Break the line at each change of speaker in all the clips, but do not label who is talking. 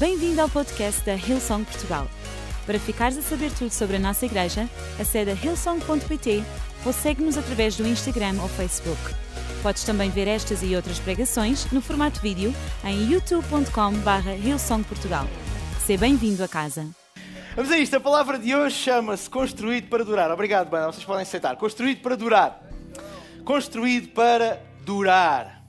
Bem-vindo ao podcast da Hillsong Portugal. Para ficares a saber tudo sobre a nossa igreja, acede a hillsong.pt ou segue-nos através do Instagram ou Facebook. Podes também ver estas e outras pregações no formato vídeo em youtube.com.br hillsongportugal. Seja bem-vindo a casa.
Vamos a isto, a palavra de hoje chama-se Construído para Durar. Obrigado, banda, vocês podem aceitar. Construído para Durar. Construído para Durar.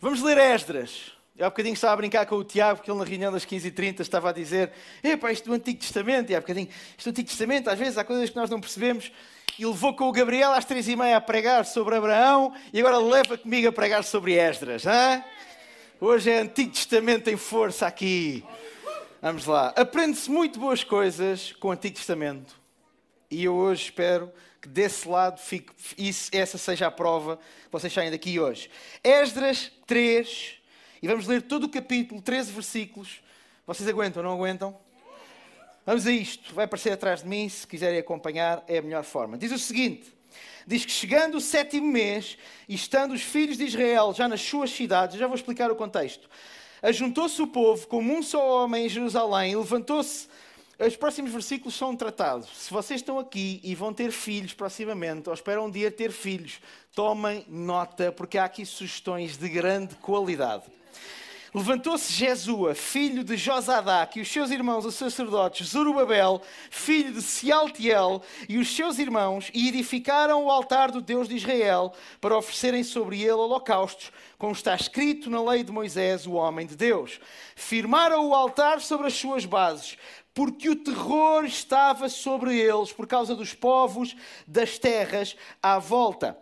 Vamos ler Esdras. Eu há bocadinho estava a brincar com o Tiago, porque ele na reunião das 15h30 estava a dizer Epá, isto do Antigo Testamento, e há bocadinho, isto do Antigo Testamento, às vezes há coisas que nós não percebemos, e levou com o Gabriel às 3h30 a pregar sobre Abraão, e agora leva comigo a pregar sobre Esdras. Hein? Hoje é Antigo Testamento em força aqui. Vamos lá. Aprende-se muito boas coisas com o Antigo Testamento, e eu hoje espero que desse lado fique, isso, essa seja a prova que vocês saem daqui hoje. Esdras 3 e vamos ler todo o capítulo, 13 versículos. Vocês aguentam, não aguentam? Vamos a isto. Vai aparecer atrás de mim, se quiserem acompanhar, é a melhor forma. Diz o seguinte: diz que chegando o sétimo mês e estando os filhos de Israel já nas suas cidades, já vou explicar o contexto. Ajuntou-se o povo como um só homem em Jerusalém e levantou-se. Os próximos versículos são tratados. Se vocês estão aqui e vão ter filhos proximamente, ou esperam um dia ter filhos, tomem nota, porque há aqui sugestões de grande qualidade. Levantou-se Jesua, filho de Josadac, e os seus irmãos, os sacerdotes, Zorobabel, filho de Sealtiel, e os seus irmãos, e edificaram o altar do Deus de Israel, para oferecerem sobre ele holocaustos, como está escrito na lei de Moisés, o homem de Deus. Firmaram o altar sobre as suas bases, porque o terror estava sobre eles, por causa dos povos das terras à volta.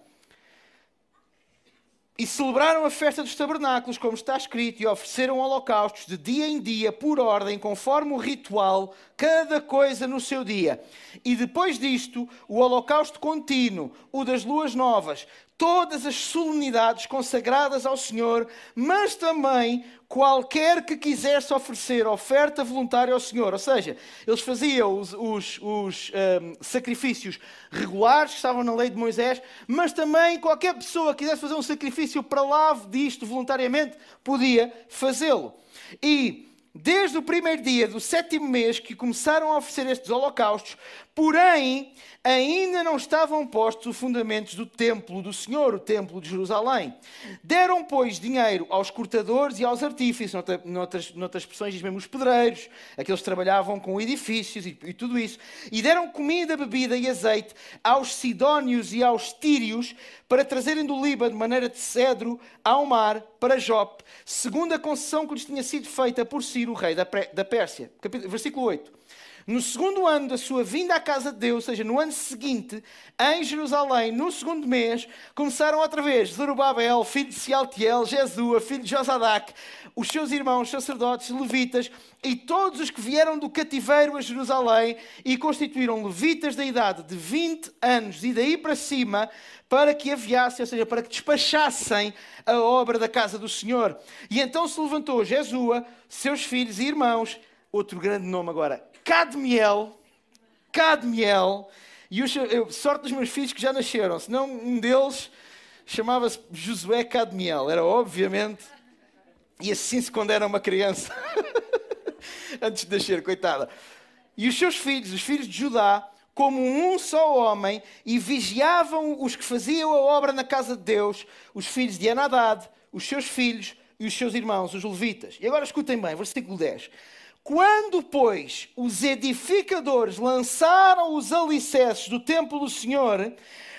E celebraram a festa dos tabernáculos, como está escrito, e ofereceram holocaustos de dia em dia, por ordem, conforme o ritual, cada coisa no seu dia. E depois disto, o holocausto contínuo, o das luas novas, todas as solenidades consagradas ao Senhor, mas também qualquer que quisesse oferecer oferta voluntária ao Senhor. Ou seja, eles faziam os, os, os um, sacrifícios regulares que estavam na lei de Moisés, mas também qualquer pessoa que quisesse fazer um sacrifício para lá disto voluntariamente, podia fazê-lo. E desde o primeiro dia do sétimo mês que começaram a oferecer estes holocaustos, porém ainda não estavam postos os fundamentos do templo do Senhor, o templo de Jerusalém. Deram, pois, dinheiro aos cortadores e aos artífices, noutras, noutras expressões diz mesmo os pedreiros, aqueles que trabalhavam com edifícios e, e tudo isso, e deram comida, bebida e azeite aos sidónios e aos tírios para trazerem do Líbano de maneira de cedro ao mar para Jope, segundo a concessão que lhes tinha sido feita por Ciro, rei da Pérsia. Versículo 8. No segundo ano da sua vinda à casa de Deus, ou seja, no ano seguinte, em Jerusalém, no segundo mês, começaram outra vez Zorobabel, filho de Sealtiel, Jesua, filho de Josadac, os seus irmãos sacerdotes, levitas e todos os que vieram do cativeiro a Jerusalém e constituíram levitas da idade de 20 anos e daí para cima para que aviassem, ou seja, para que despachassem a obra da casa do Senhor. E então se levantou Jesua, seus filhos e irmãos, outro grande nome agora, Cadmiel, Cadmiel, e eu, eu, sorte dos meus filhos que já nasceram, senão um deles chamava-se Josué Cadmiel, era obviamente, e assim se quando era uma criança, antes de nascer, coitada. E os seus filhos, os filhos de Judá, como um só homem, e vigiavam os que faziam a obra na casa de Deus, os filhos de Anadad, os seus filhos e os seus irmãos, os levitas. E agora escutem bem, versículo 10. Quando, pois, os edificadores lançaram os alicerces do templo do Senhor,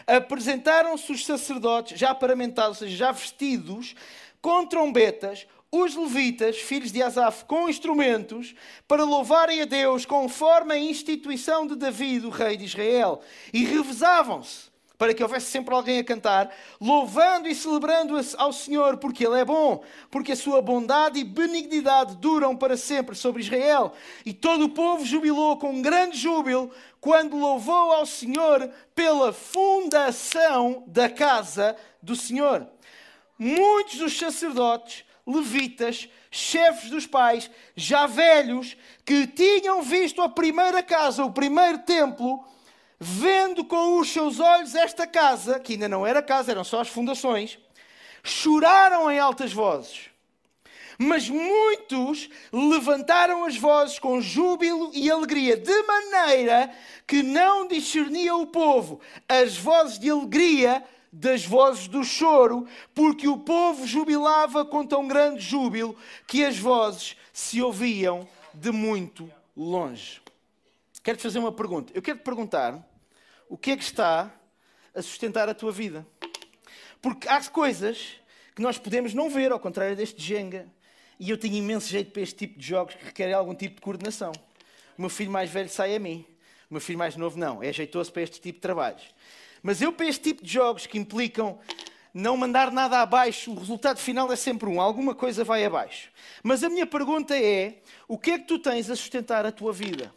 apresentaram-se os sacerdotes, já paramentados, ou seja, já vestidos, com trombetas, os levitas, filhos de Asaf, com instrumentos, para louvarem a Deus conforme a instituição de Davi, o rei de Israel. E revezavam-se para que houvesse sempre alguém a cantar, louvando e celebrando ao Senhor, porque Ele é bom, porque a sua bondade e benignidade duram para sempre sobre Israel. E todo o povo jubilou com grande júbilo quando louvou ao Senhor pela fundação da casa do Senhor. Muitos dos sacerdotes, levitas, chefes dos pais, já velhos, que tinham visto a primeira casa, o primeiro templo, vendo com os seus olhos esta casa, que ainda não era casa, eram só as fundações, choraram em altas vozes. Mas muitos levantaram as vozes com júbilo e alegria, de maneira que não discernia o povo as vozes de alegria das vozes do choro, porque o povo jubilava com tão grande júbilo que as vozes se ouviam de muito longe. Quero-te fazer uma pergunta. Eu quero te perguntar o que é que está a sustentar a tua vida. Porque há coisas que nós podemos não ver, ao contrário deste Jenga. E eu tenho imenso jeito para este tipo de jogos que requerem algum tipo de coordenação. O meu filho mais velho sai a mim. O meu filho mais novo não. É jeitoso para este tipo de trabalhos. Mas eu, para este tipo de jogos que implicam não mandar nada abaixo, o resultado final é sempre um. Alguma coisa vai abaixo. Mas a minha pergunta é: o que é que tu tens a sustentar a tua vida?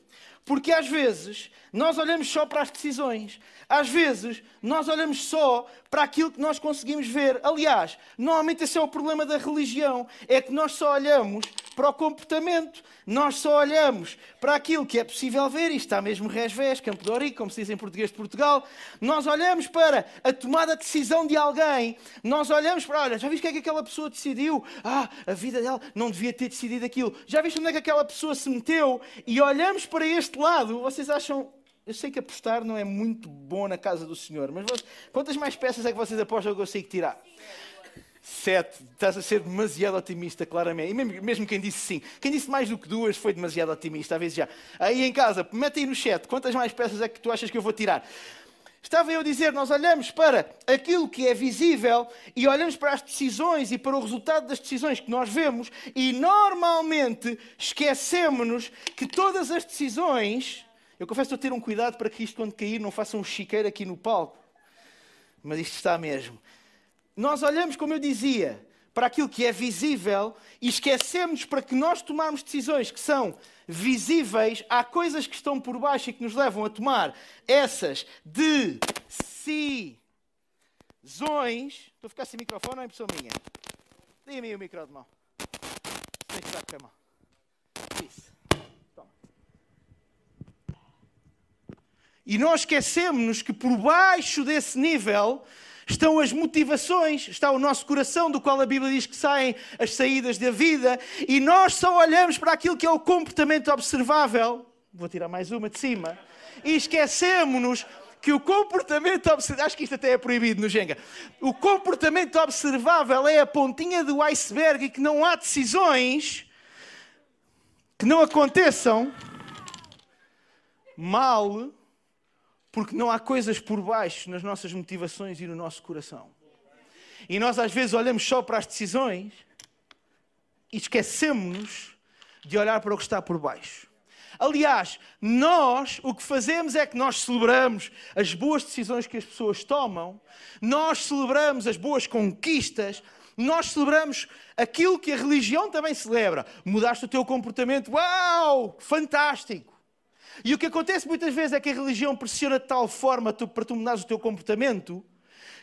Porque às vezes nós olhamos só para as decisões, às vezes nós olhamos só para aquilo que nós conseguimos ver. Aliás, normalmente esse é o problema da religião: é que nós só olhamos para o comportamento, nós só olhamos para aquilo que é possível ver, e está mesmo resvés, Campo de Orico, como se diz em português de Portugal. Nós olhamos para a tomada de decisão de alguém, nós olhamos para, olha, já viste o que é que aquela pessoa decidiu? Ah, a vida dela não devia ter decidido aquilo. Já viste onde é que aquela pessoa se meteu? E olhamos para este lado, vocês acham eu sei que apostar não é muito bom na casa do Senhor, mas quantas mais peças é que vocês apostam que eu consigo tirar? Sete. Estás a ser demasiado otimista, claramente. E mesmo, mesmo, quem disse sim. Quem disse mais do que duas foi demasiado otimista, às vezes já. Aí em casa, mete aí no chat, quantas mais peças é que tu achas que eu vou tirar? Estava eu a dizer, nós olhamos para aquilo que é visível e olhamos para as decisões e para o resultado das decisões que nós vemos e normalmente esquecemos-nos que todas as decisões eu confesso a ter um cuidado para que isto, quando cair, não faça um chiqueiro aqui no palco. Mas isto está mesmo. Nós olhamos, como eu dizia, para aquilo que é visível e esquecemos para que nós tomarmos decisões que são visíveis, há coisas que estão por baixo e que nos levam a tomar essas decisões. Estou a ficar sem microfone ou é impressão minha? Dê-me o micro de mão. Que estar com a mão. Isso. E nós esquecemos que por baixo desse nível estão as motivações, está o nosso coração, do qual a Bíblia diz que saem as saídas da vida, e nós só olhamos para aquilo que é o comportamento observável. Vou tirar mais uma de cima. E esquecemos-nos que o comportamento observável, acho que isto até é proibido no Jenga, o comportamento observável é a pontinha do iceberg e que não há decisões que não aconteçam mal porque não há coisas por baixo nas nossas motivações e no nosso coração. E nós às vezes olhamos só para as decisões e esquecemos-nos de olhar para o que está por baixo. Aliás, nós o que fazemos é que nós celebramos as boas decisões que as pessoas tomam, nós celebramos as boas conquistas, nós celebramos aquilo que a religião também celebra. Mudaste o teu comportamento, uau, fantástico. E o que acontece muitas vezes é que a religião pressiona de tal forma tu, para tu mudares o teu comportamento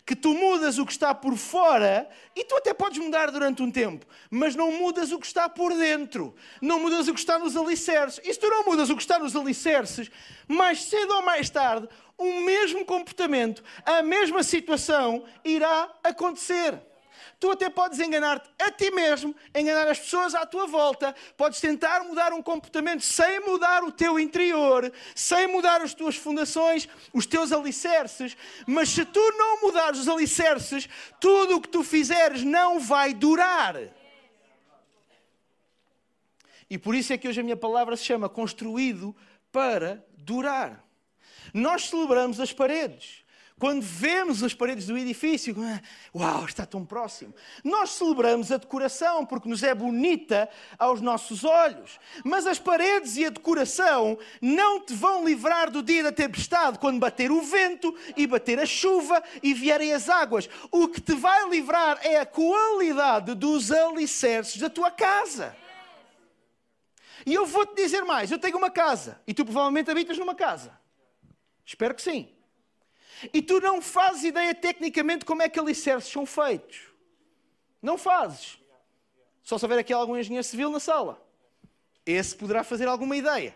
que tu mudas o que está por fora e tu até podes mudar durante um tempo, mas não mudas o que está por dentro, não mudas o que está nos alicerces. E se tu não mudas o que está nos alicerces, mais cedo ou mais tarde, o mesmo comportamento, a mesma situação irá acontecer. Tu até podes enganar-te a ti mesmo, enganar as pessoas à tua volta, podes tentar mudar um comportamento sem mudar o teu interior, sem mudar as tuas fundações, os teus alicerces, mas se tu não mudares os alicerces, tudo o que tu fizeres não vai durar. E por isso é que hoje a minha palavra se chama construído para durar. Nós celebramos as paredes. Quando vemos as paredes do edifício, ah, uau, está tão próximo. Nós celebramos a decoração porque nos é bonita aos nossos olhos. Mas as paredes e a decoração não te vão livrar do dia da tempestade, quando bater o vento e bater a chuva e vierem as águas. O que te vai livrar é a qualidade dos alicerces da tua casa. E eu vou-te dizer mais: eu tenho uma casa e tu provavelmente habitas numa casa. Espero que sim. E tu não fazes ideia tecnicamente como é que alicerces são feitos. Não fazes. Só se houver aqui algum engenheiro civil na sala. Esse poderá fazer alguma ideia.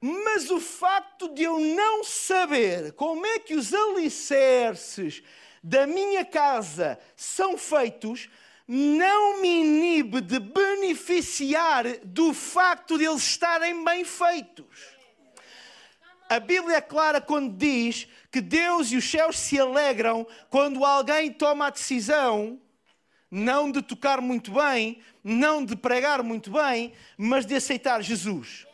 Mas o facto de eu não saber como é que os alicerces da minha casa são feitos não me inibe de beneficiar do facto de eles estarem bem feitos. A Bíblia é clara quando diz que Deus e os céus se alegram quando alguém toma a decisão não de tocar muito bem, não de pregar muito bem, mas de aceitar Jesus.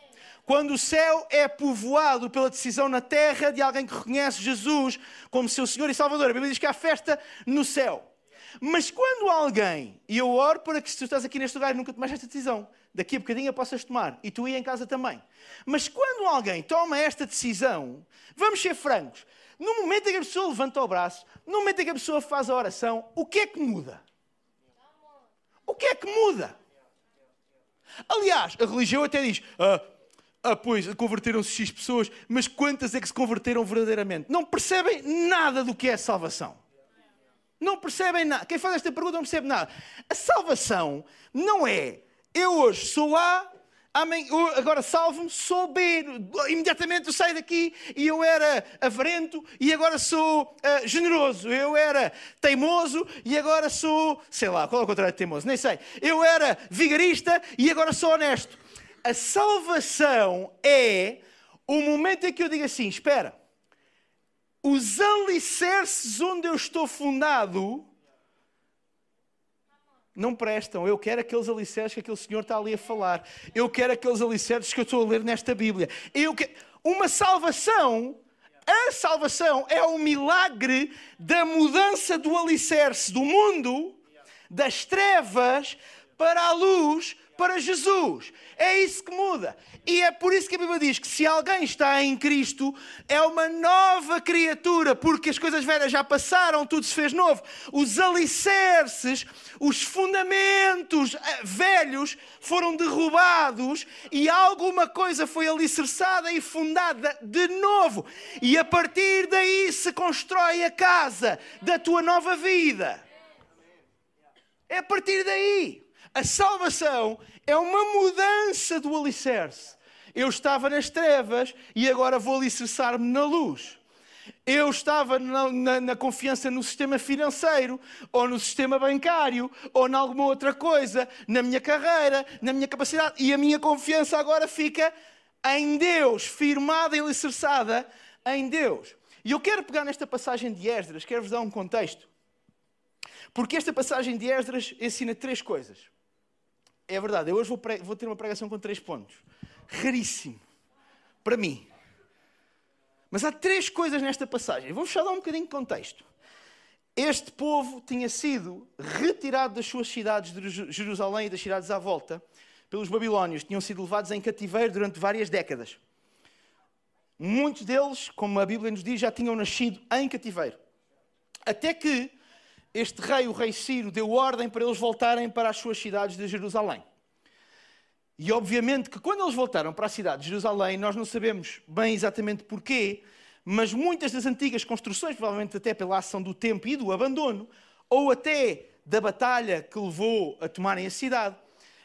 Quando o céu é povoado pela decisão na terra de alguém que reconhece Jesus como seu Senhor e Salvador, a Bíblia diz que há festa no céu. Mas quando alguém, e eu oro para que se tu estás aqui neste lugar e nunca tomaste esta decisão, daqui a bocadinho a possas tomar, e tu aí em casa também. Mas quando alguém toma esta decisão, vamos ser francos, no momento em que a pessoa levanta o braço, no momento em que a pessoa faz a oração, o que é que muda? O que é que muda? Aliás, a religião até diz: ah, ah pois, converteram-se X pessoas, mas quantas é que se converteram verdadeiramente? Não percebem nada do que é salvação. Não percebem nada. Quem faz esta pergunta não percebe nada. A salvação não é eu hoje sou A, Amém. Agora salvo-me, sou B. Imediatamente eu saio daqui e eu era avarento e agora sou uh, generoso. Eu era teimoso e agora sou, sei lá, qual é o contrário de teimoso? Nem sei. Eu era vigarista e agora sou honesto. A salvação é o momento em que eu digo assim: espera, os alicerces onde eu estou fundado não prestam. Eu quero aqueles alicerces que aquele senhor está ali a falar. Eu quero aqueles alicerces que eu estou a ler nesta Bíblia. Eu. Uma salvação, a salvação é o milagre da mudança do alicerce do mundo, das trevas, para a luz, para Jesus. É isso que muda. E é por isso que a Bíblia diz que se alguém está em Cristo, é uma nova criatura, porque as coisas velhas já passaram, tudo se fez novo. Os alicerces, os fundamentos eh, velhos foram derrubados e alguma coisa foi alicerçada e fundada de novo. E a partir daí se constrói a casa da tua nova vida. É a partir daí. A salvação é uma mudança do alicerce. Eu estava nas trevas e agora vou alicerçar-me na luz. Eu estava na, na, na, confiança no sistema financeiro, ou no sistema bancário, ou em alguma outra coisa, na minha carreira, na minha capacidade, e a minha confiança agora fica em Deus, firmada e alicerçada em Deus. E eu quero pegar nesta passagem de Esdras, quero-vos dar um contexto. Porque esta passagem de Esdras ensina três coisas. É verdade, eu hoje vou, vou ter uma pregação com três pontos. Raríssimo. Para mim. Mas há três coisas nesta passagem. Vou-vos só dar um bocadinho de contexto. Este povo tinha sido retirado das suas cidades de Jerusalém e das cidades à volta pelos babilónios. Tinham sido levados em cativeiro durante várias décadas. Muitos deles, como a Bíblia nos diz, já tinham nascido em cativeiro. Até que este rei, o rei Ciro, deu ordem para eles voltarem para as suas cidades de Jerusalém. E obviamente que quando eles voltaram para a cidade de Jerusalém, nós não sabemos bem exatamente porquê, mas muitas das antigas construções, provavelmente até pela ação do tempo e do abandono, ou até da batalha que levou a tomarem a cidade,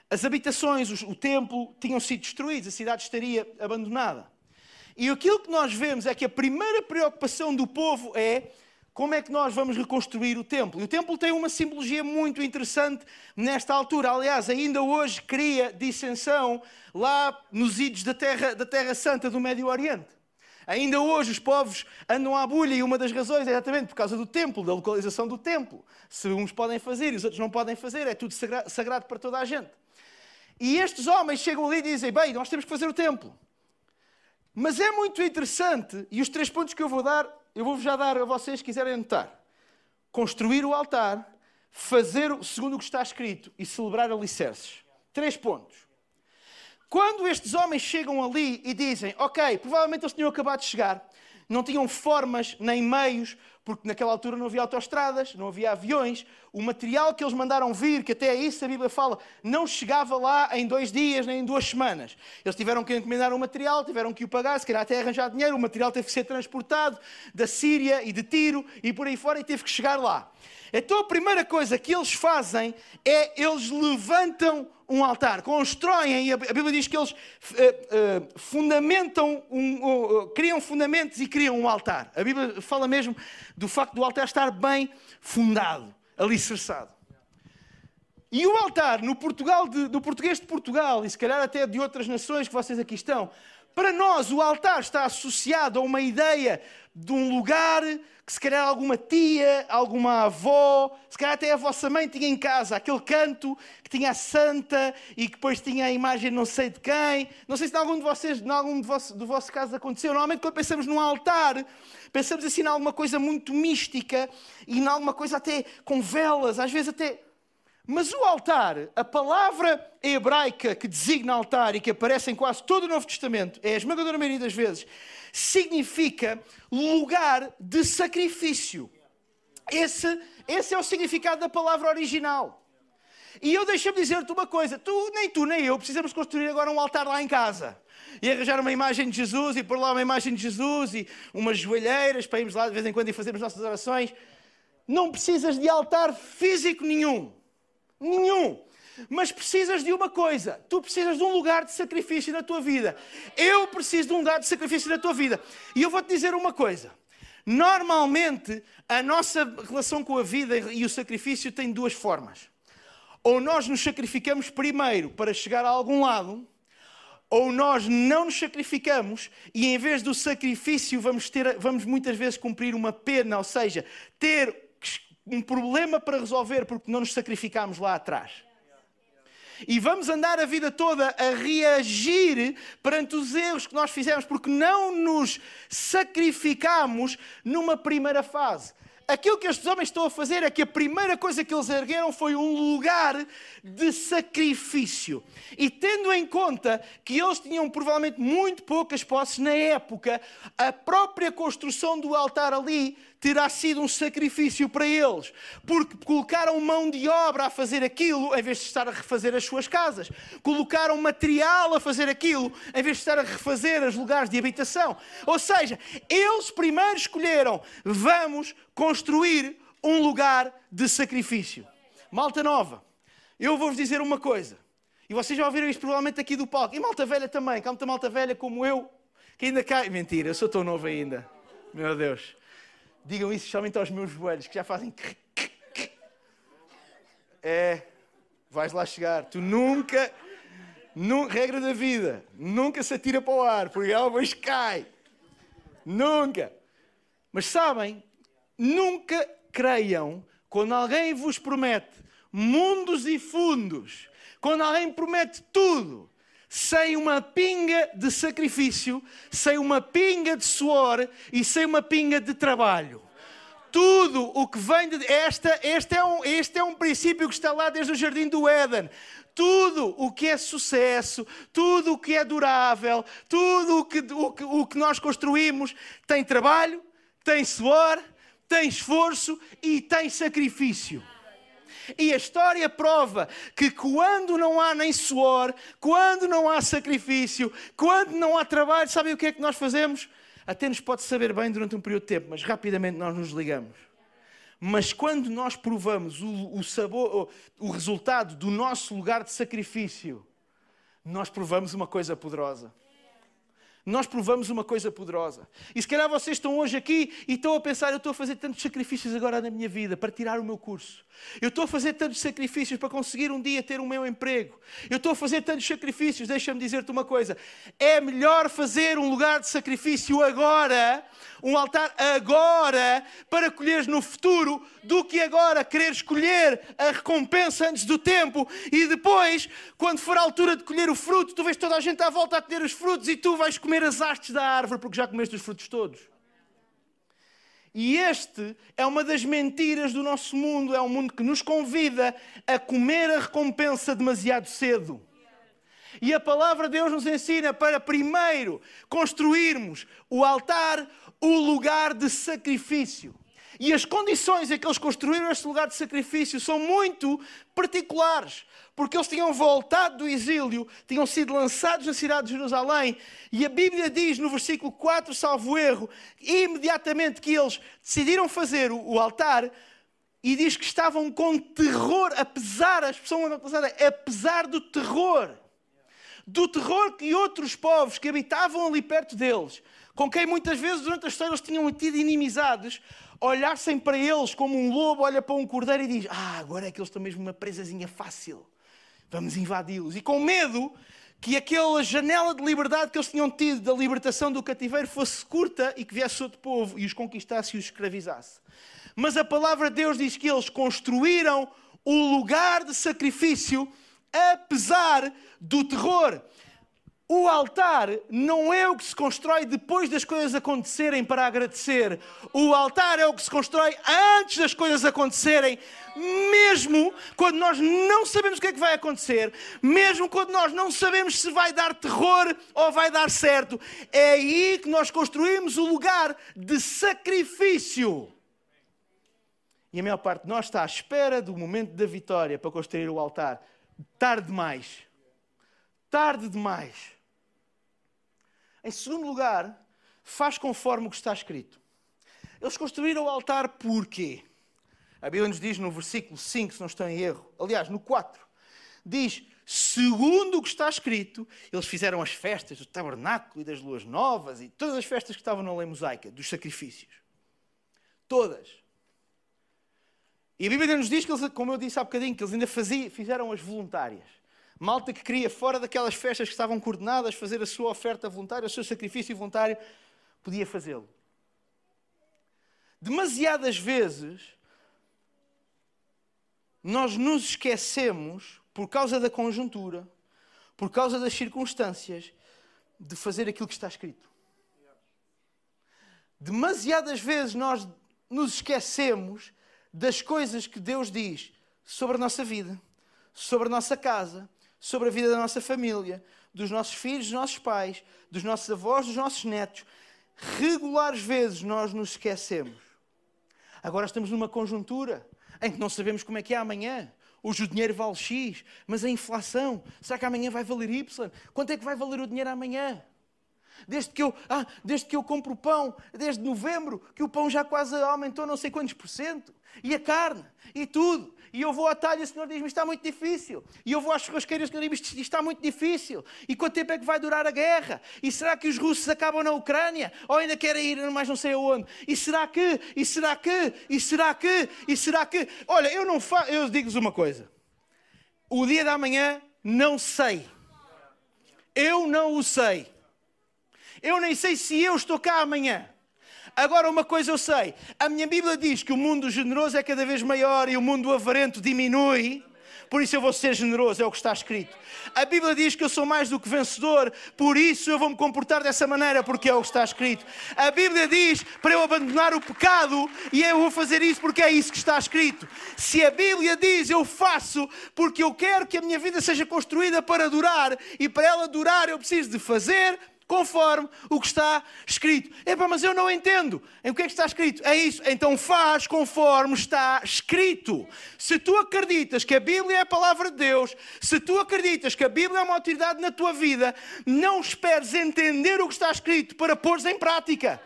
as habitações, o templo tinham sido destruídos, a cidade estaria abandonada. E aquilo que nós vemos é que a primeira preocupação do povo é como é que nós vamos reconstruir o templo? E o templo tem uma simbologia muito interessante nesta altura. Aliás, ainda hoje cria dissensão lá nos idos da terra, da terra Santa do Médio Oriente. Ainda hoje os povos andam à bulha e uma das razões é exatamente por causa do templo, da localização do templo. Se uns podem fazer e os outros não podem fazer, é tudo sagrado para toda a gente. E estes homens chegam ali e dizem: Bem, nós temos que fazer o templo. Mas é muito interessante, e os três pontos que eu vou dar eu vou já dar a vocês, se quiserem anotar. Construir o altar, fazer segundo o que está escrito e celebrar alicerces. Três pontos. Quando estes homens chegam ali e dizem, ok, provavelmente eles tinham acabado de chegar, não tinham formas nem meios, porque naquela altura não havia autoestradas, não havia aviões. O material que eles mandaram vir, que até isso a Bíblia fala, não chegava lá em dois dias nem em duas semanas. Eles tiveram que encomendar o material, tiveram que o pagar, se calhar até arranjar dinheiro. O material teve que ser transportado da Síria e de Tiro e por aí fora e teve que chegar lá. Então a primeira coisa que eles fazem é eles levantam um altar, constroem, e a Bíblia diz que eles uh, uh, fundamentam, um, criam fundamentos e criam um altar. A Bíblia fala mesmo do facto do altar estar bem fundado, alicerçado. E o altar, no, Portugal de, no português de Portugal, e se calhar até de outras nações que vocês aqui estão, para nós o altar está associado a uma ideia de um lugar que se calhar alguma tia, alguma avó, se calhar até a vossa mãe tinha em casa aquele canto que tinha a santa e que depois tinha a imagem não sei de quem. Não sei se em algum de vocês, em algum de vosso, do vosso caso aconteceu. Normalmente quando pensamos num altar, pensamos assim em alguma coisa muito mística e em alguma coisa até com velas, às vezes até mas o altar, a palavra hebraica que designa altar e que aparece em quase todo o Novo Testamento, é a esmagadora maioria das vezes, significa lugar de sacrifício. Esse, esse é o significado da palavra original. E eu deixo-me dizer-te uma coisa: tu, nem tu nem eu precisamos construir agora um altar lá em casa e arranjar uma imagem de Jesus e pôr lá uma imagem de Jesus e umas joelheiras para irmos lá de vez em quando e fazermos nossas orações. Não precisas de altar físico nenhum. Nenhum. Mas precisas de uma coisa: tu precisas de um lugar de sacrifício na tua vida. Eu preciso de um lugar de sacrifício na tua vida. E eu vou-te dizer uma coisa. Normalmente, a nossa relação com a vida e o sacrifício tem duas formas. Ou nós nos sacrificamos primeiro para chegar a algum lado, ou nós não nos sacrificamos e em vez do sacrifício vamos, ter, vamos muitas vezes cumprir uma pena, ou seja, ter um problema para resolver porque não nos sacrificámos lá atrás. E vamos andar a vida toda a reagir perante os erros que nós fizemos porque não nos sacrificámos numa primeira fase aquilo que estes homens estão a fazer é que a primeira coisa que eles ergueram foi um lugar de sacrifício. E tendo em conta que eles tinham provavelmente muito poucas posses na época, a própria construção do altar ali terá sido um sacrifício para eles, porque colocaram mão de obra a fazer aquilo em vez de estar a refazer as suas casas, colocaram material a fazer aquilo em vez de estar a refazer os lugares de habitação. Ou seja, eles primeiro escolheram: vamos construir um lugar de sacrifício. Malta nova, eu vou-vos dizer uma coisa, e vocês já ouviram isto provavelmente aqui do palco, e malta velha também, que há muita malta velha como eu, que ainda cai. Mentira, eu sou tão novo ainda. Meu Deus. Digam isso somente aos meus joelhos, que já fazem. É, vais lá chegar. Tu nunca, nu, regra da vida, nunca se atira para o ar, porque ela cai. Nunca. Mas sabem, nunca creiam quando alguém vos promete mundos e fundos, quando alguém promete tudo, sem uma pinga de sacrifício, sem uma pinga de suor e sem uma pinga de trabalho. Tudo o que vem de. Esta, este, é um, este é um princípio que está lá desde o jardim do Éden. Tudo o que é sucesso, tudo o que é durável, tudo o que, o que, o que nós construímos tem trabalho, tem suor, tem esforço e tem sacrifício. E a história prova que quando não há nem suor, quando não há sacrifício, quando não há trabalho, sabem o que é que nós fazemos? Até nos pode saber bem durante um período de tempo, mas rapidamente nós nos ligamos. Mas quando nós provamos o, o sabor, o, o resultado do nosso lugar de sacrifício, nós provamos uma coisa poderosa nós provamos uma coisa poderosa. E se calhar vocês estão hoje aqui e estão a pensar: eu estou a fazer tantos sacrifícios agora na minha vida para tirar o meu curso. Eu estou a fazer tantos sacrifícios para conseguir um dia ter o meu emprego. Eu estou a fazer tantos sacrifícios. Deixa-me dizer-te uma coisa: é melhor fazer um lugar de sacrifício agora, um altar agora, para colheres no futuro, do que agora querer escolher a recompensa antes do tempo e depois, quando for a altura de colher o fruto, tu vês toda a gente à volta a colher os frutos e tu vais comer as hastes da árvore porque já comeste os frutos todos. E este é uma das mentiras do nosso mundo, é um mundo que nos convida a comer a recompensa demasiado cedo. E a palavra de Deus nos ensina para primeiro construirmos o altar, o lugar de sacrifício. E as condições em que eles construíram este lugar de sacrifício são muito particulares, porque eles tinham voltado do exílio, tinham sido lançados na cidade de Jerusalém, e a Bíblia diz no versículo 4, salvo erro, imediatamente que eles decidiram fazer o altar, e diz que estavam com terror, apesar, a expressão é apesar do terror, do terror que outros povos que habitavam ali perto deles, com quem muitas vezes durante a história eles tinham tido inimizades, olhassem para eles como um lobo olha para um cordeiro e diz: Ah, agora é que eles estão mesmo uma presazinha fácil, vamos invadi-los. E com medo que aquela janela de liberdade que eles tinham tido da libertação do cativeiro fosse curta e que viesse outro povo e os conquistasse e os escravizasse. Mas a palavra de Deus diz que eles construíram o lugar de sacrifício apesar do terror. O altar não é o que se constrói depois das coisas acontecerem para agradecer. O altar é o que se constrói antes das coisas acontecerem, mesmo quando nós não sabemos o que é que vai acontecer, mesmo quando nós não sabemos se vai dar terror ou vai dar certo. É aí que nós construímos o lugar de sacrifício. E a maior parte de nós está à espera do momento da vitória para construir o altar. Tarde demais. Tarde demais. Em segundo lugar, faz conforme o que está escrito. Eles construíram o altar porquê? A Bíblia nos diz no versículo 5, se não estou em erro, aliás, no 4, diz: segundo o que está escrito, eles fizeram as festas do tabernáculo e das luas novas e todas as festas que estavam na lei mosaica, dos sacrifícios. Todas. E a Bíblia nos diz que eles, como eu disse há bocadinho, que eles ainda faziam, fizeram as voluntárias. Malta que queria, fora daquelas festas que estavam coordenadas, fazer a sua oferta voluntária, o seu sacrifício voluntário, podia fazê-lo. Demasiadas vezes, nós nos esquecemos, por causa da conjuntura, por causa das circunstâncias, de fazer aquilo que está escrito. Demasiadas vezes nós nos esquecemos das coisas que Deus diz sobre a nossa vida, sobre a nossa casa, sobre a vida da nossa família, dos nossos filhos, dos nossos pais, dos nossos avós, dos nossos netos. Regulares vezes nós nos esquecemos. Agora estamos numa conjuntura em que não sabemos como é que é amanhã. Hoje o dinheiro vale X, mas a inflação, será que amanhã vai valer Y? Quanto é que vai valer o dinheiro amanhã? Desde que eu, ah, desde que eu compro pão, desde novembro, que o pão já quase aumentou não sei quantos por cento. E a carne, e tudo. E eu vou à talha e o Senhor diz-me, está muito difícil. E eu vou às churrasqueiras e o Senhor diz-me, está muito difícil. E quanto tempo é que vai durar a guerra? E será que os russos acabam na Ucrânia? Ou ainda querem ir mais não sei aonde? E será que? E será que? E será que? E será que? Olha, eu não faço... Eu digo-vos uma coisa. O dia da manhã, não sei. Eu não o sei. Eu nem sei se eu estou cá amanhã. Agora, uma coisa eu sei: a minha Bíblia diz que o mundo generoso é cada vez maior e o mundo avarento diminui. Por isso eu vou ser generoso, é o que está escrito. A Bíblia diz que eu sou mais do que vencedor, por isso eu vou me comportar dessa maneira, porque é o que está escrito. A Bíblia diz para eu abandonar o pecado e eu vou fazer isso porque é isso que está escrito. Se a Bíblia diz eu faço porque eu quero que a minha vida seja construída para durar e para ela durar eu preciso de fazer, conforme o que está escrito. Epá, mas eu não entendo. Em o que é que está escrito? É isso. Então faz conforme está escrito. Se tu acreditas que a Bíblia é a palavra de Deus, se tu acreditas que a Bíblia é uma autoridade na tua vida, não esperes entender o que está escrito para pôr em prática.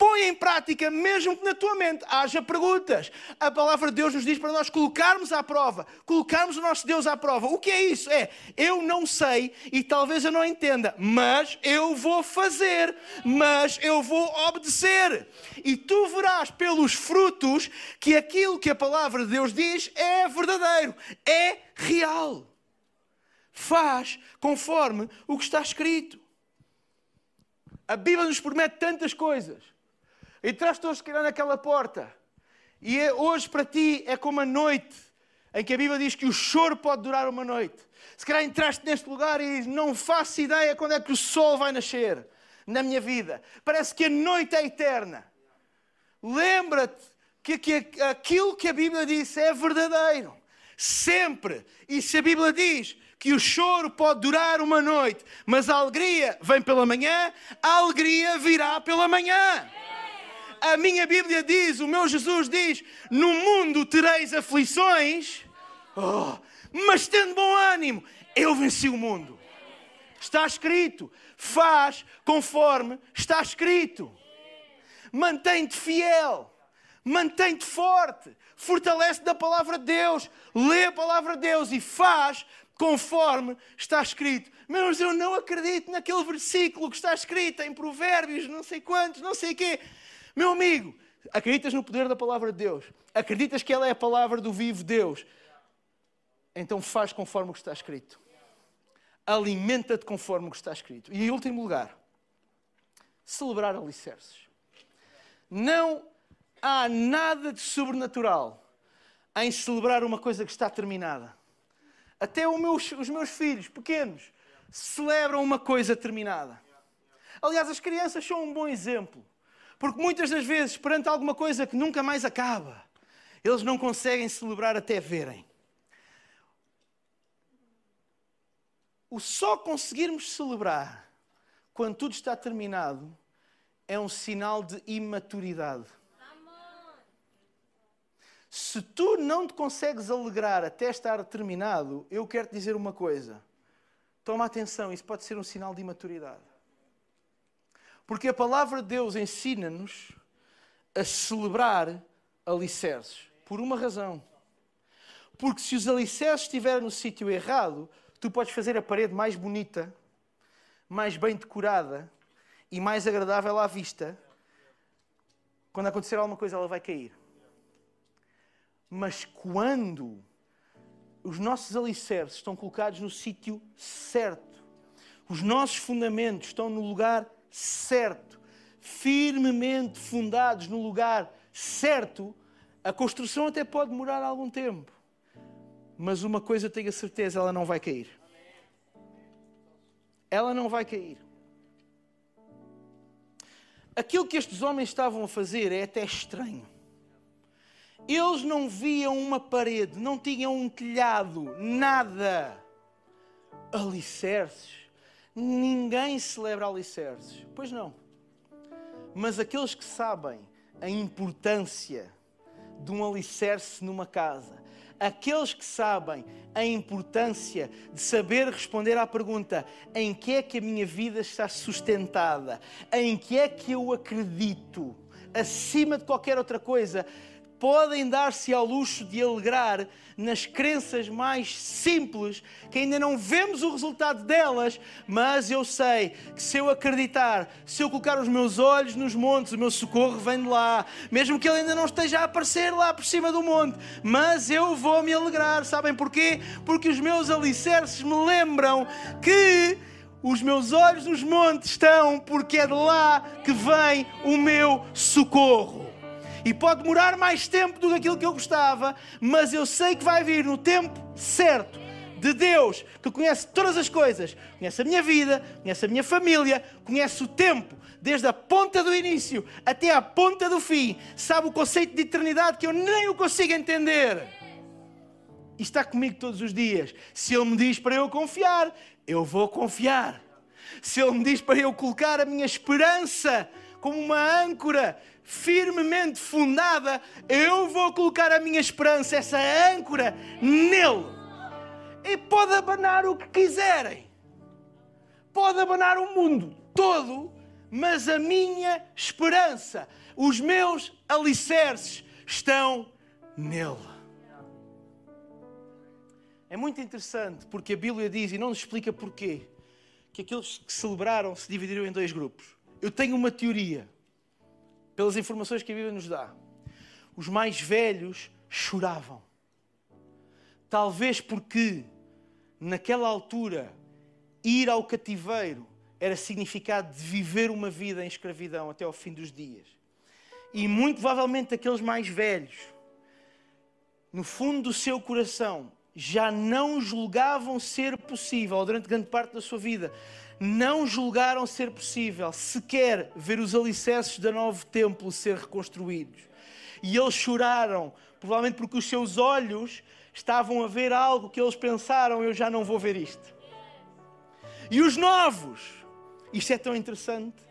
Põe em prática, mesmo que na tua mente haja perguntas. A palavra de Deus nos diz para nós colocarmos à prova, colocarmos o nosso Deus à prova. O que é isso? É, eu não sei e talvez eu não entenda, mas eu vou fazer, mas eu vou obedecer. E tu verás pelos frutos que aquilo que a palavra de Deus diz é verdadeiro, é real. Faz conforme o que está escrito. A Bíblia nos promete tantas coisas. Entraste hoje, se calhar, naquela porta. E é, hoje para ti é como a noite em que a Bíblia diz que o choro pode durar uma noite. Se calhar entraste neste lugar e não faço ideia quando é que o sol vai nascer na minha vida. Parece que a noite é eterna. Lembra-te que, que aquilo que a Bíblia disse é verdadeiro. Sempre. E se a Bíblia diz que o choro pode durar uma noite, mas a alegria vem pela manhã, a alegria virá pela manhã a minha Bíblia diz, o meu Jesus diz: no mundo tereis aflições, oh, mas tendo bom ânimo, eu venci o mundo. Está escrito, faz conforme está escrito. Mantém-te fiel, mantém-te forte, fortalece da palavra de Deus, lê a palavra de Deus e faz conforme está escrito. Mas eu não acredito naquele versículo que está escrito em Provérbios, não sei quantos, não sei quê. Meu amigo, Acreditas no poder da palavra de Deus? Acreditas que ela é a palavra do vivo Deus? Então faz conforme o que está escrito. Alimenta-te conforme o que está escrito. E em último lugar, celebrar alicerces. Não há nada de sobrenatural em celebrar uma coisa que está terminada. Até meus, os meus filhos pequenos celebram uma coisa terminada. Aliás, as crianças são um bom exemplo. Porque muitas das vezes, perante alguma coisa que nunca mais acaba, eles não conseguem celebrar até verem. O só conseguirmos celebrar quando tudo está terminado é um sinal de imaturidade. Se tu não te consegues alegrar até estar terminado, eu quero te dizer uma coisa. Toma atenção, isso pode ser um sinal de imaturidade. Porque a palavra de Deus ensina-nos a celebrar alicerces. Por uma razão. Porque se os alicerces estiverem no sítio errado, tu podes fazer a parede mais bonita, mais bem decorada e mais agradável à vista. Quando acontecer alguma coisa, ela vai cair. Mas quando os nossos alicerces estão colocados no sítio certo, os nossos fundamentos estão no lugar certo, firmemente fundados no lugar certo, a construção até pode demorar algum tempo. Mas uma coisa tenho a certeza, ela não vai cair. Ela não vai cair. Aquilo que estes homens estavam a fazer é até estranho. Eles não viam uma parede, não tinham um telhado, nada. Alicerces. Ninguém celebra alicerces. Pois não. Mas aqueles que sabem a importância de um alicerce numa casa, aqueles que sabem a importância de saber responder à pergunta: em que é que a minha vida está sustentada? Em que é que eu acredito? Acima de qualquer outra coisa, podem dar-se ao luxo de alegrar nas crenças mais simples, que ainda não vemos o resultado delas, mas eu sei que se eu acreditar, se eu colocar os meus olhos nos montes, o meu socorro vem de lá, mesmo que ele ainda não esteja a aparecer lá por cima do monte, mas eu vou me alegrar. Sabem porquê? Porque os meus alicerces me lembram que os meus olhos nos montes estão, porque é de lá que vem o meu socorro. E pode demorar mais tempo do que aquilo que eu gostava, mas eu sei que vai vir no tempo certo de Deus, que conhece todas as coisas, conhece a minha vida, conhece a minha família, conhece o tempo, desde a ponta do início até a ponta do fim, sabe o conceito de eternidade que eu nem o consigo entender. E está comigo todos os dias. Se Ele me diz para eu confiar, eu vou confiar. Se Ele me diz para eu colocar a minha esperança como uma âncora firmemente fundada, eu vou colocar a minha esperança, essa âncora, nele. E pode abanar o que quiserem, pode abanar o mundo todo, mas a minha esperança, os meus alicerces estão nele. É muito interessante porque a Bíblia diz, e não nos explica porquê, que aqueles que celebraram se dividiram em dois grupos. Eu tenho uma teoria pelas informações que a Bíblia nos dá, os mais velhos choravam. Talvez porque, naquela altura, ir ao cativeiro era significado de viver uma vida em escravidão até ao fim dos dias. E muito provavelmente aqueles mais velhos, no fundo do seu coração, já não julgavam ser possível, durante grande parte da sua vida, não julgaram ser possível sequer ver os alicerces do novo templo ser reconstruídos. E eles choraram, provavelmente porque os seus olhos estavam a ver algo que eles pensaram: eu já não vou ver isto. E os novos, isto é tão interessante,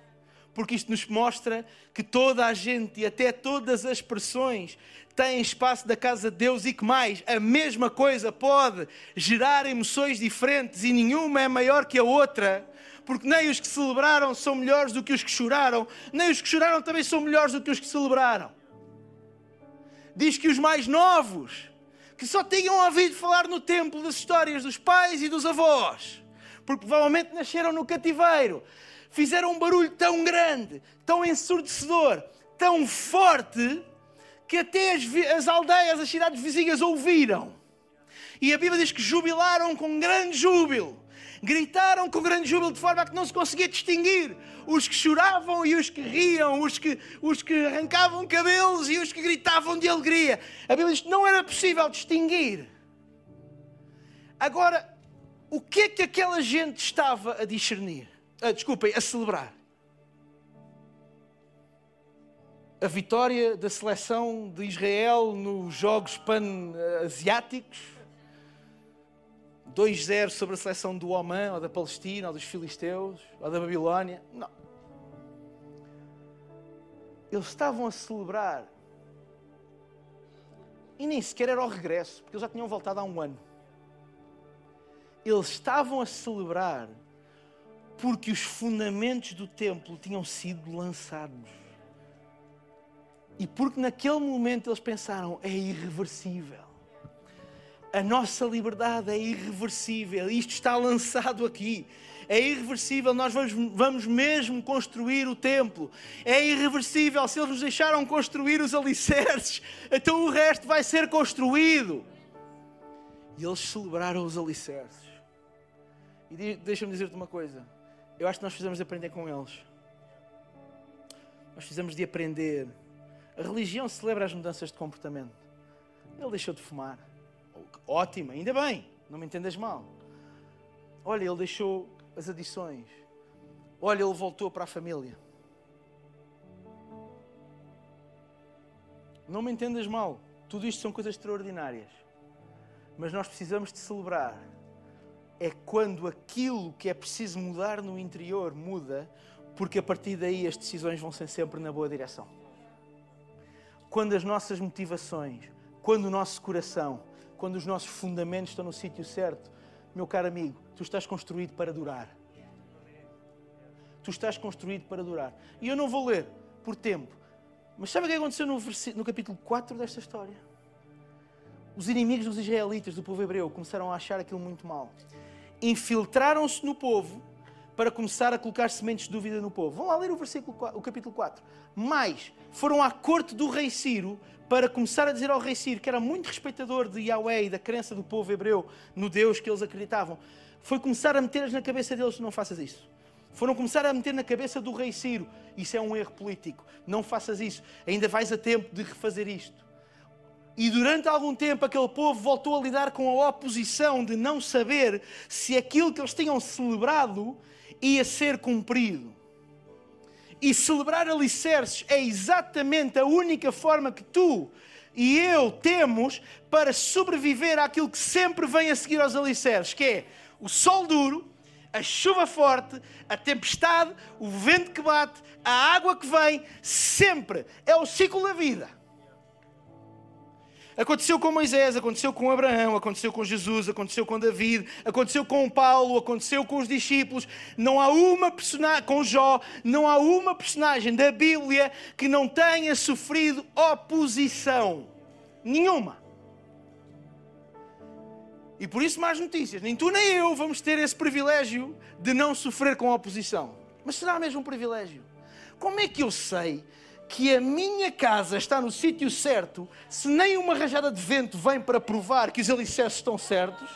porque isto nos mostra que toda a gente e até todas as expressões têm espaço da casa de Deus e que mais, a mesma coisa pode gerar emoções diferentes e nenhuma é maior que a outra porque nem os que celebraram são melhores do que os que choraram, nem os que choraram também são melhores do que os que celebraram. Diz que os mais novos, que só tinham ouvido falar no templo das histórias dos pais e dos avós, porque provavelmente nasceram no cativeiro, fizeram um barulho tão grande, tão ensurdecedor, tão forte que até as, as aldeias, as cidades vizinhas ouviram. E a Bíblia diz que jubilaram com grande júbilo. Gritaram com grande júbilo de forma a que não se conseguia distinguir os que choravam e os que riam, os que, os que arrancavam cabelos e os que gritavam de alegria. A Bíblia diz que não era possível distinguir. Agora, o que é que aquela gente estava a discernir? Ah, desculpem, a celebrar. a vitória da seleção de Israel nos Jogos Pan-Asiáticos. 2-0 sobre a seleção do Oman, ou da Palestina, ou dos Filisteus, ou da Babilónia. Não. Eles estavam a celebrar. E nem sequer era o regresso, porque eles já tinham voltado há um ano. Eles estavam a celebrar porque os fundamentos do templo tinham sido lançados. E porque naquele momento eles pensaram: é irreversível. A nossa liberdade é irreversível. Isto está lançado aqui. É irreversível. Nós vamos, vamos mesmo construir o templo. É irreversível. Se eles nos deixaram construir os alicerces, então o resto vai ser construído. E eles celebraram os alicerces. E deixa-me dizer-te uma coisa. Eu acho que nós precisamos de aprender com eles. Nós precisamos de aprender a religião celebra as mudanças de comportamento. Ele deixou de fumar. Ótimo, ainda bem, não me entendas mal. Olha, ele deixou as adições. Olha, ele voltou para a família. Não me entendas mal. Tudo isto são coisas extraordinárias. Mas nós precisamos de celebrar. É quando aquilo que é preciso mudar no interior muda, porque a partir daí as decisões vão ser sempre na boa direção quando as nossas motivações, quando o nosso coração, quando os nossos fundamentos estão no sítio certo, meu caro amigo, tu estás construído para durar. Tu estás construído para durar. E eu não vou ler por tempo, mas sabe o que aconteceu no, no capítulo 4 desta história? Os inimigos dos israelitas, do povo hebreu, começaram a achar aquilo muito mal. Infiltraram-se no povo para começar a colocar sementes de dúvida no povo. Vão lá ler o, versículo, o capítulo 4. Mas foram à corte do rei Ciro para começar a dizer ao rei Ciro, que era muito respeitador de Yahweh e da crença do povo hebreu no Deus que eles acreditavam, foi começar a meter na cabeça deles: não faças isso. Foram começar a meter na cabeça do rei Ciro: isso é um erro político, não faças isso, ainda vais a tempo de refazer isto. E durante algum tempo aquele povo voltou a lidar com a oposição de não saber se aquilo que eles tinham celebrado ia ser cumprido. E celebrar alicerces é exatamente a única forma que tu e eu temos para sobreviver àquilo que sempre vem a seguir aos alicerces, que é o sol duro, a chuva forte, a tempestade, o vento que bate, a água que vem, sempre é o ciclo da vida. Aconteceu com Moisés, aconteceu com Abraão, aconteceu com Jesus, aconteceu com David, aconteceu com Paulo, aconteceu com os discípulos. Não há uma personagem, com Jó, não há uma personagem da Bíblia que não tenha sofrido oposição. Nenhuma. E por isso, mais notícias. Nem tu nem eu vamos ter esse privilégio de não sofrer com oposição. Mas será mesmo um privilégio? Como é que eu sei que a minha casa está no sítio certo, se nem uma rajada de vento vem para provar que os alicerces estão certos?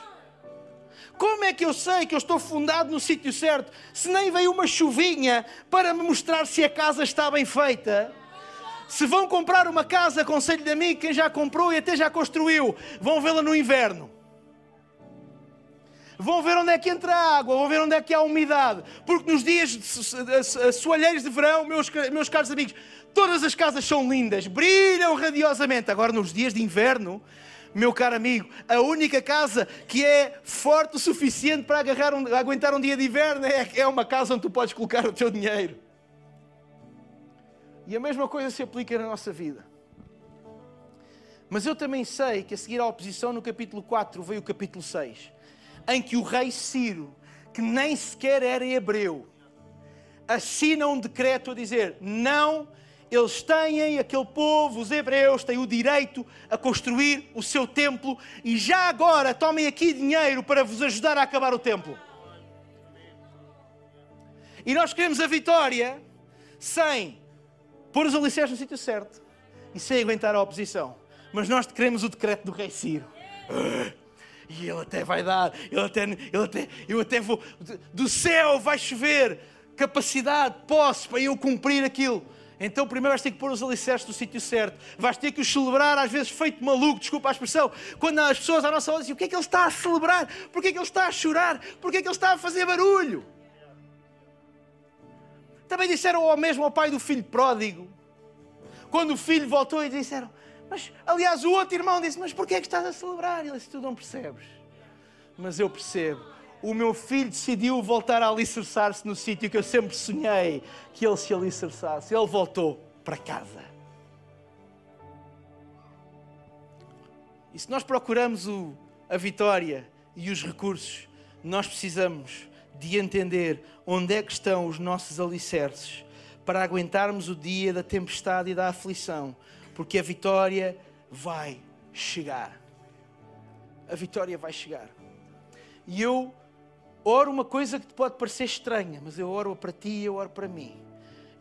Como é que eu sei que eu estou fundado no sítio certo, se nem veio uma chuvinha para me mostrar se a casa está bem feita? Se vão comprar uma casa, aconselho de amigo, quem já comprou e até já construiu, vão vê-la no inverno. Vão ver onde é que entra a água, vão ver onde é que há umidade. Porque nos dias soalheiros de verão, meus, meus caros amigos, Todas as casas são lindas, brilham radiosamente. Agora, nos dias de inverno, meu caro amigo, a única casa que é forte o suficiente para agarrar um, aguentar um dia de inverno é, é uma casa onde tu podes colocar o teu dinheiro. E a mesma coisa se aplica na nossa vida. Mas eu também sei que a seguir à oposição, no capítulo 4, veio o capítulo 6, em que o rei Ciro, que nem sequer era hebreu, assina um decreto a dizer: não eles têm, aquele povo, os hebreus, têm o direito a construir o seu templo e já agora tomem aqui dinheiro para vos ajudar a acabar o templo. E nós queremos a vitória sem pôr os alicerces no sítio certo e sem aguentar a oposição. Mas nós queremos o decreto do rei Ciro. E ele até vai dar, ele até, ele até, eu até vou, do céu vai chover capacidade, posse para eu cumprir aquilo. Então primeiro vais ter que pôr os alicerces no sítio certo. Vais ter que os celebrar, às vezes feito maluco, desculpa a expressão. Quando as pessoas à nossa volta dizem o que é que ele está a celebrar? Porquê é que ele está a chorar? Porquê é que ele está a fazer barulho? Também disseram ao mesmo ao pai do filho pródigo. Quando o filho voltou e disseram, mas aliás o outro irmão disse, mas porquê é que estás a celebrar? Ele disse, tu não percebes. Mas eu percebo o meu filho decidiu voltar a alicerçar-se no sítio que eu sempre sonhei que ele se alicerçasse. Ele voltou para casa. E se nós procuramos o, a vitória e os recursos, nós precisamos de entender onde é que estão os nossos alicerces para aguentarmos o dia da tempestade e da aflição, porque a vitória vai chegar. A vitória vai chegar. E eu oro uma coisa que te pode parecer estranha, mas eu oro para ti e eu oro para mim.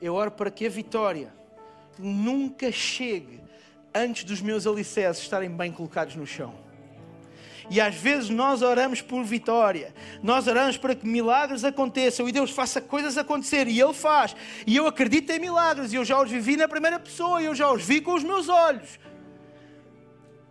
Eu oro para que a vitória nunca chegue antes dos meus alicerces estarem bem colocados no chão. E às vezes nós oramos por vitória, nós oramos para que milagres aconteçam e Deus faça coisas acontecer e Ele faz. E eu acredito em milagres e eu já os vivi na primeira pessoa, eu já os vi com os meus olhos.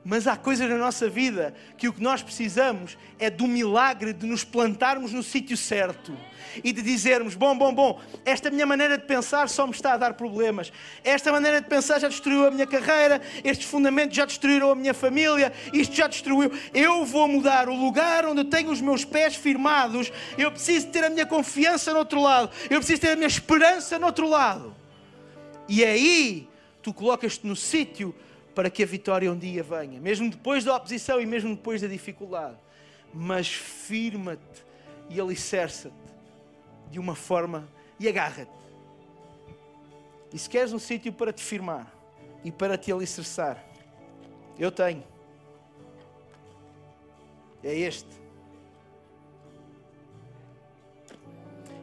Mas há coisas na nossa vida que o que nós precisamos é do milagre de nos plantarmos no sítio certo e de dizermos: bom, bom, bom, esta minha maneira de pensar só me está a dar problemas. Esta maneira de pensar já destruiu a minha carreira, estes fundamentos já destruíram a minha família, isto já destruiu. Eu vou mudar o lugar onde eu tenho os meus pés firmados. Eu preciso ter a minha confiança no outro lado, eu preciso ter a minha esperança no outro lado. E aí tu colocas-te no sítio para que a vitória um dia venha, mesmo depois da oposição e mesmo depois da dificuldade. Mas firma-te e alicerça-te de uma forma e agarra-te. E se queres um sítio para te firmar e para te alicerçar, eu tenho. É este.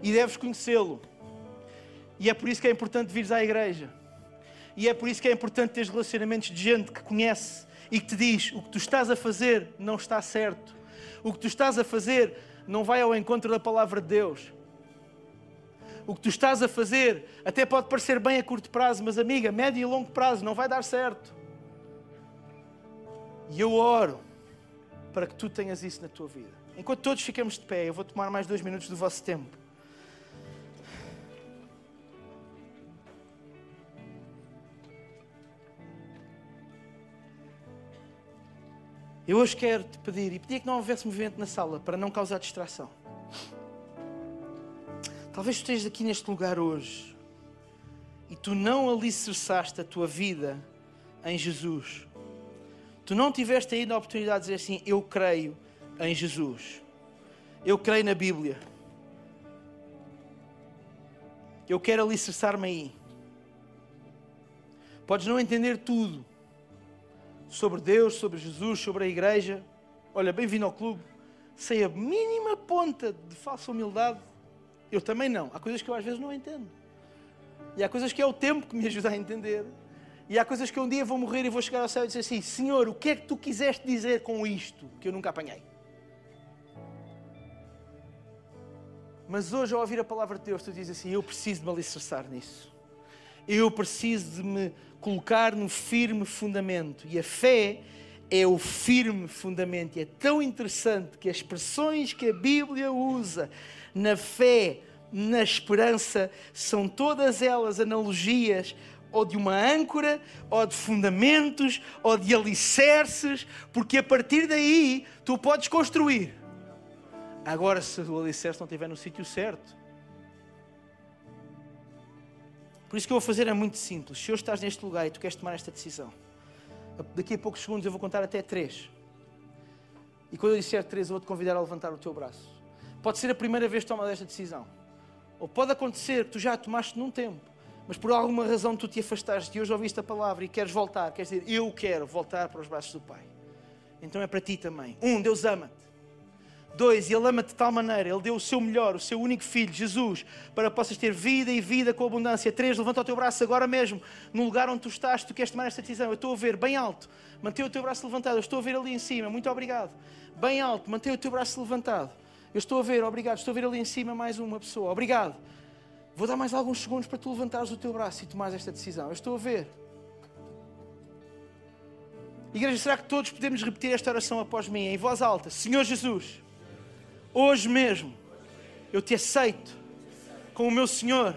E deves conhecê-lo. E é por isso que é importante vires à igreja. E é por isso que é importante ter relacionamentos de gente que conhece e que te diz: o que tu estás a fazer não está certo. O que tu estás a fazer não vai ao encontro da palavra de Deus. O que tu estás a fazer até pode parecer bem a curto prazo, mas amiga, médio e longo prazo não vai dar certo. E eu oro para que tu tenhas isso na tua vida. Enquanto todos ficamos de pé, eu vou tomar mais dois minutos do vosso tempo. Eu hoje quero te pedir, e pedir que não houvesse movimento na sala para não causar distração. Talvez tu estejas aqui neste lugar hoje e tu não alicerçaste a tua vida em Jesus. Tu não tiveste ainda a oportunidade de dizer assim: Eu creio em Jesus. Eu creio na Bíblia. Eu quero alicerçar-me aí. Podes não entender tudo, sobre Deus, sobre Jesus, sobre a igreja. Olha, bem-vindo ao clube. Sem a mínima ponta de falsa humildade, eu também não. Há coisas que eu às vezes não entendo. E há coisas que é o tempo que me ajuda a entender. E há coisas que um dia vou morrer e vou chegar ao céu e dizer assim: Senhor, o que é que tu quiseste dizer com isto que eu nunca apanhei? Mas hoje, ao ouvir a palavra de Deus, tu dizes assim: Eu preciso de me alicerçar nisso. Eu preciso de me colocar no firme fundamento. E a fé é o firme fundamento. E é tão interessante que as expressões que a Bíblia usa na fé, na esperança, são todas elas analogias ou de uma âncora, ou de fundamentos, ou de alicerces, porque a partir daí tu podes construir. Agora, se o alicerce não estiver no sítio certo, Por isso que eu vou fazer é muito simples. Se hoje estás neste lugar e tu queres tomar esta decisão, daqui a poucos segundos eu vou contar até três. E quando eu disser três, eu vou te convidar a levantar o teu braço. Pode ser a primeira vez que tomas esta decisão. Ou pode acontecer que tu já a tomaste num tempo, mas por alguma razão tu te afastaste e hoje ouviste a palavra e queres voltar. Queres dizer, eu quero voltar para os braços do Pai. Então é para ti também. Um, Deus ama-te. Dois, Ele ama-te de tal maneira, Ele deu o seu melhor, o seu único filho, Jesus, para que possas ter vida e vida com abundância. Três, levanta o teu braço agora mesmo, no lugar onde tu estás, tu queres tomar esta decisão. Eu estou a ver, bem alto, mantém o teu braço levantado. Eu estou a ver ali em cima, muito obrigado. Bem alto, mantém o teu braço levantado. Eu estou a ver, obrigado. Estou a ver ali em cima mais uma pessoa, obrigado. Vou dar mais alguns segundos para tu levantares o teu braço e tomares esta decisão. Eu estou a ver. Igreja, será que todos podemos repetir esta oração após mim, em voz alta? Senhor Jesus Hoje mesmo eu te aceito como o meu Senhor,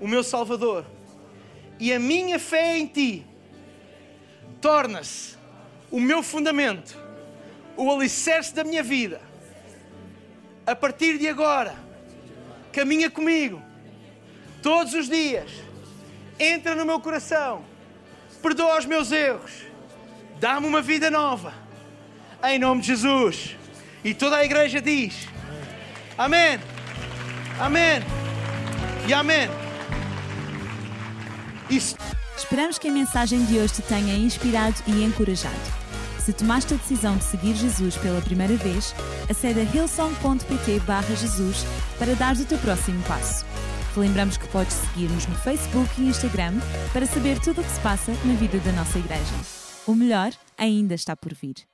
o meu Salvador. E a minha fé em ti torna-se o meu fundamento, o alicerce da minha vida. A partir de agora, caminha comigo todos os dias, entra no meu coração, perdoa os meus erros, dá-me uma vida nova. Em nome de Jesus. E toda a igreja diz: Amém, Amém e Amém.
Isso. Esperamos que a mensagem de hoje te tenha inspirado e encorajado. Se tomaste a decisão de seguir Jesus pela primeira vez, acede a hillsong.pt Jesus para dar o teu próximo passo. Lembramos que podes seguir-nos no Facebook e Instagram para saber tudo o que se passa na vida da nossa igreja. O melhor ainda está por vir.